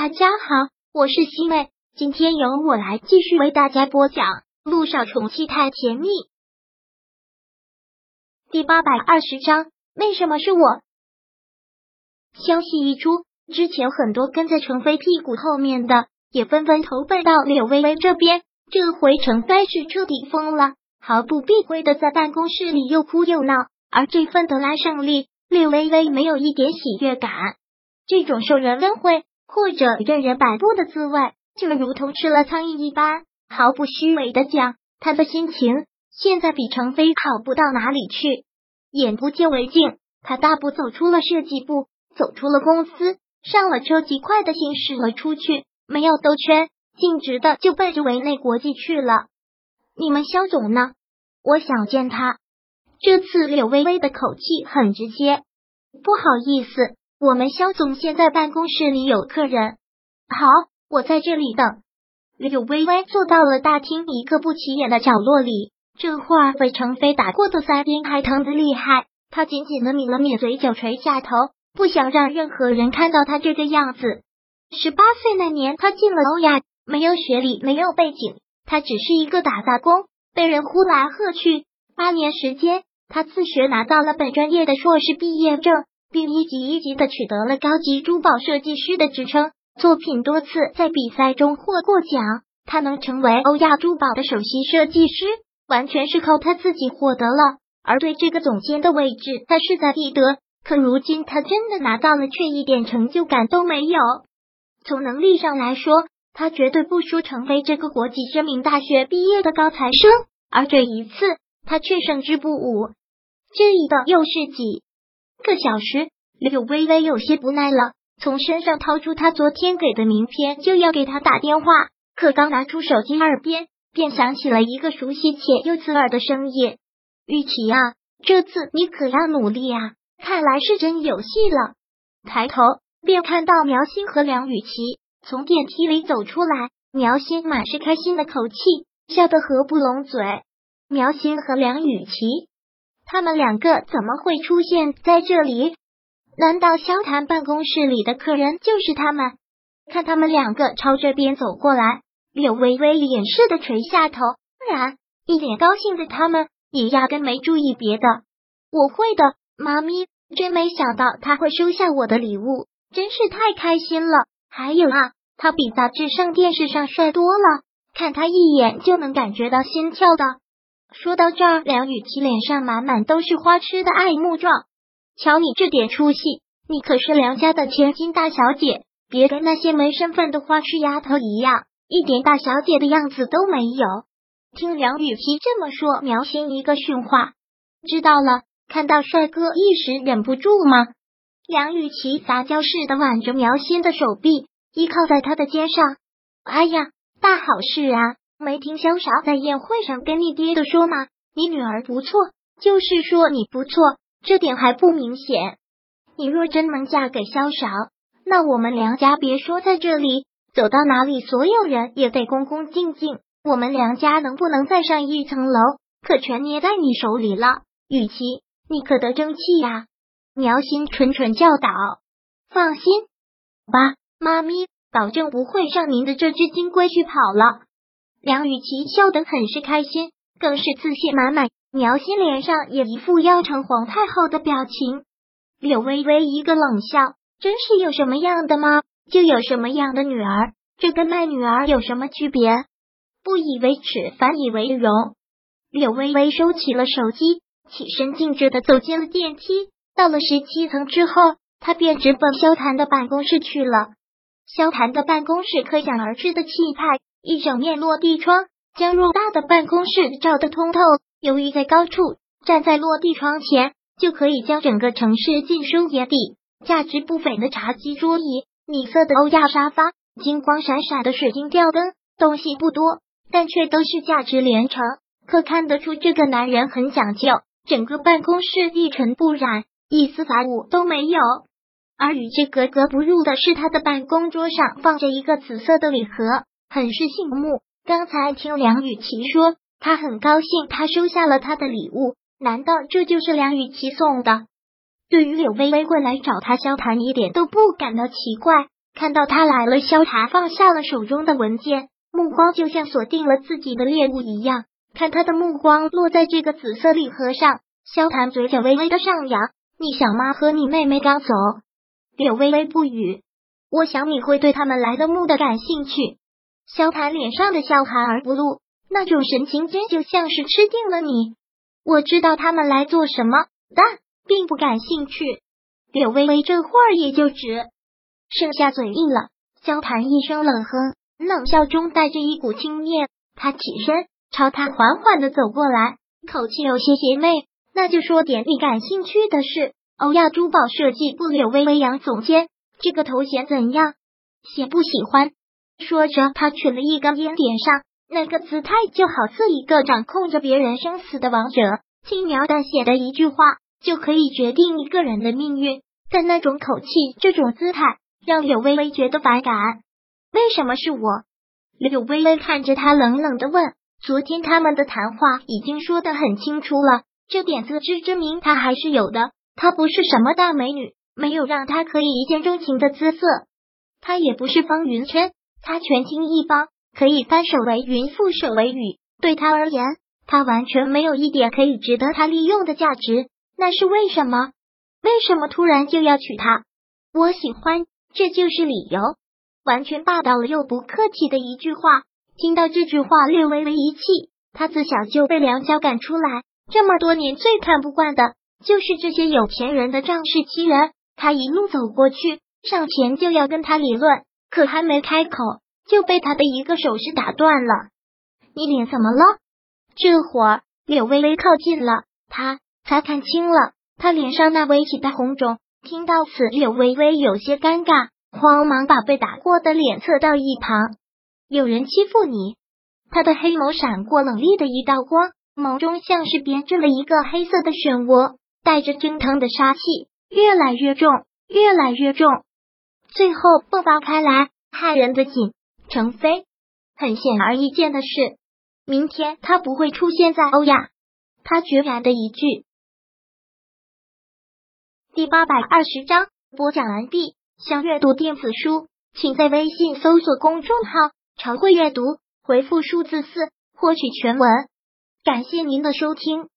大家好，我是西妹，今天由我来继续为大家播讲《路上宠妻太甜蜜》第八百二十章。为什么是我？消息一出，之前很多跟在程飞屁股后面的也纷纷投奔到柳微微这边。这回程飞是彻底疯了，毫不避讳的在办公室里又哭又闹。而这份得来胜利，柳微微没有一点喜悦感。这种受人恩惠。或者任人摆布的滋味，就如同吃了苍蝇一般。毫不虚伪的讲，他的心情现在比程飞好不到哪里去。眼不见为净，他大步走出了设计部，走出了公司，上了车，极快的行驶了出去，没有兜圈，径直的就奔着维内国际去了。你们肖总呢？我想见他。这次柳微微的口气很直接，不好意思。我们肖总现在办公室里有客人，好，我在这里等。柳微微坐到了大厅一个不起眼的角落里，这会儿被程飞打过的腮边还疼的厉害，他紧紧的抿了抿嘴角，垂下头，不想让任何人看到他这个样子。十八岁那年，他进了欧亚，没有学历，没有背景，他只是一个打杂工，被人呼来喝去。八年时间，他自学拿到了本专业的硕士毕业证。并一级一级的取得了高级珠宝设计师的职称，作品多次在比赛中获过奖。他能成为欧亚珠宝的首席设计师，完全是靠他自己获得了。而对这个总监的位置，他势在必得。可如今他真的拿到了，却一点成就感都没有。从能力上来说，他绝对不输成为这个国际知名大学毕业的高材生。而这一次，他却胜之不武。这一等又是几？个小时，柳微微有些不耐了，从身上掏出他昨天给的名片，就要给他打电话。可刚拿出手机，耳边便响起了一个熟悉且又刺耳的声音：“玉琪啊，这次你可要努力啊！看来是真有戏了。”抬头便看到苗心和梁雨琪从电梯里走出来，苗心满是开心的口气，笑得合不拢嘴。苗心和梁雨琪。他们两个怎么会出现在这里？难道萧谈办公室里的客人就是他们？看他们两个朝这边走过来，柳微微掩饰的垂下头，然一脸高兴的他们也压根没注意别的。我会的，妈咪，真没想到他会收下我的礼物，真是太开心了。还有啊，他比杂志上、电视上帅多了，看他一眼就能感觉到心跳的。说到这儿，梁雨琪脸上满满都是花痴的爱慕状。瞧你这点出息，你可是梁家的千金大小姐，别跟那些没身份的花痴丫头一样，一点大小姐的样子都没有。听梁雨琪这么说，苗心一个训话。知道了，看到帅哥一时忍不住吗？梁雨琪撒娇似的挽着苗心的手臂，依靠在他的肩上。哎呀，大好事啊！没听萧少在宴会上跟你爹的说吗？你女儿不错，就是说你不错，这点还不明显。你若真能嫁给萧少，那我们梁家别说在这里，走到哪里，所有人也得恭恭敬敬。我们梁家能不能再上一层楼，可全捏在你手里了。雨琪，你可得争气呀！苗心蠢蠢教导。放心吧，妈咪，保证不会让您的这只金龟去跑了。梁雨琪笑得很是开心，更是自信满满。苗心脸上也一副要成皇太后的表情。柳微微一个冷笑，真是有什么样的妈，就有什么样的女儿，这跟卖女儿有什么区别？不以为耻，反以为荣。柳微微收起了手机，起身径直的走进了电梯。到了十七层之后，他便直奔萧谈的办公室去了。萧谈的办公室可想而知的气派。一整面落地窗将偌大的办公室照得通透。由于在高处，站在落地窗前就可以将整个城市尽收眼底。价值不菲的茶几、桌椅、米色的欧亚沙发、金光闪闪的水晶吊灯，东西不多，但却都是价值连城。可看得出这个男人很讲究，整个办公室一尘不染，一丝杂物都没有。而与之格格不入的是，他的办公桌上放着一个紫色的礼盒。很是醒目。刚才听梁雨琪说，他很高兴，他收下了他的礼物。难道这就是梁雨琪送的？对于柳微微会来找他交谈，一点都不感到奇怪。看到他来了，萧寒放下了手中的文件，目光就像锁定了自己的猎物一样。看他的目光落在这个紫色礼盒上，萧寒嘴角微微的上扬。你小妈和你妹妹刚走，柳微微不语。我想你会对他们来的墓的感兴趣。萧寒脸上的笑含而不露，那种神情真就像是吃定了你。我知道他们来做什么，但并不感兴趣。柳微微这会儿也就只剩下嘴硬了。萧寒一声冷哼，冷笑中带着一股轻蔑。他起身。朝他缓缓的走过来，口气有些邪魅。那就说点你感兴趣的事。欧亚珠宝设计部柳微微杨总监，这个头衔怎样？喜不喜欢？说着，他取了一根烟，点上，那个姿态就好似一个掌控着别人生死的王者，轻描淡写的一句话就可以决定一个人的命运。但那种口气，这种姿态，让柳微微觉得反感。为什么是我？柳微微看着他，冷冷的问。昨天他们的谈话已经说得很清楚了，这点自知之明他还是有的。她不是什么大美女，没有让他可以一见钟情的姿色。她也不是方云琛，他权倾一方，可以翻手为云，覆手为雨。对他而言，他完全没有一点可以值得他利用的价值。那是为什么？为什么突然就要娶她？我喜欢，这就是理由。完全霸道了又不客气的一句话。听到这句话，略微微一气。他自小就被梁家赶出来，这么多年最看不惯的就是这些有钱人的仗势欺人。他一路走过去，上前就要跟他理论，可还没开口，就被他的一个手势打断了。你脸怎么了？这会儿柳微微靠近了，他才看清了他脸上那微起的红肿。听到此，柳微微有些尴尬，慌忙把被打过的脸侧到一旁。有人欺负你？他的黑眸闪过冷厉的一道光，眸中像是编织了一个黑色的漩涡，带着蒸腾的杀气，越来越重，越来越重，最后迸发开来，害人的紧。程飞，很显而易见的是，明天他不会出现在欧亚。他决然的一句。第八百二十章播讲完毕。想阅读电子书，请在微信搜索公众号。常会阅读，回复数字四获取全文。感谢您的收听。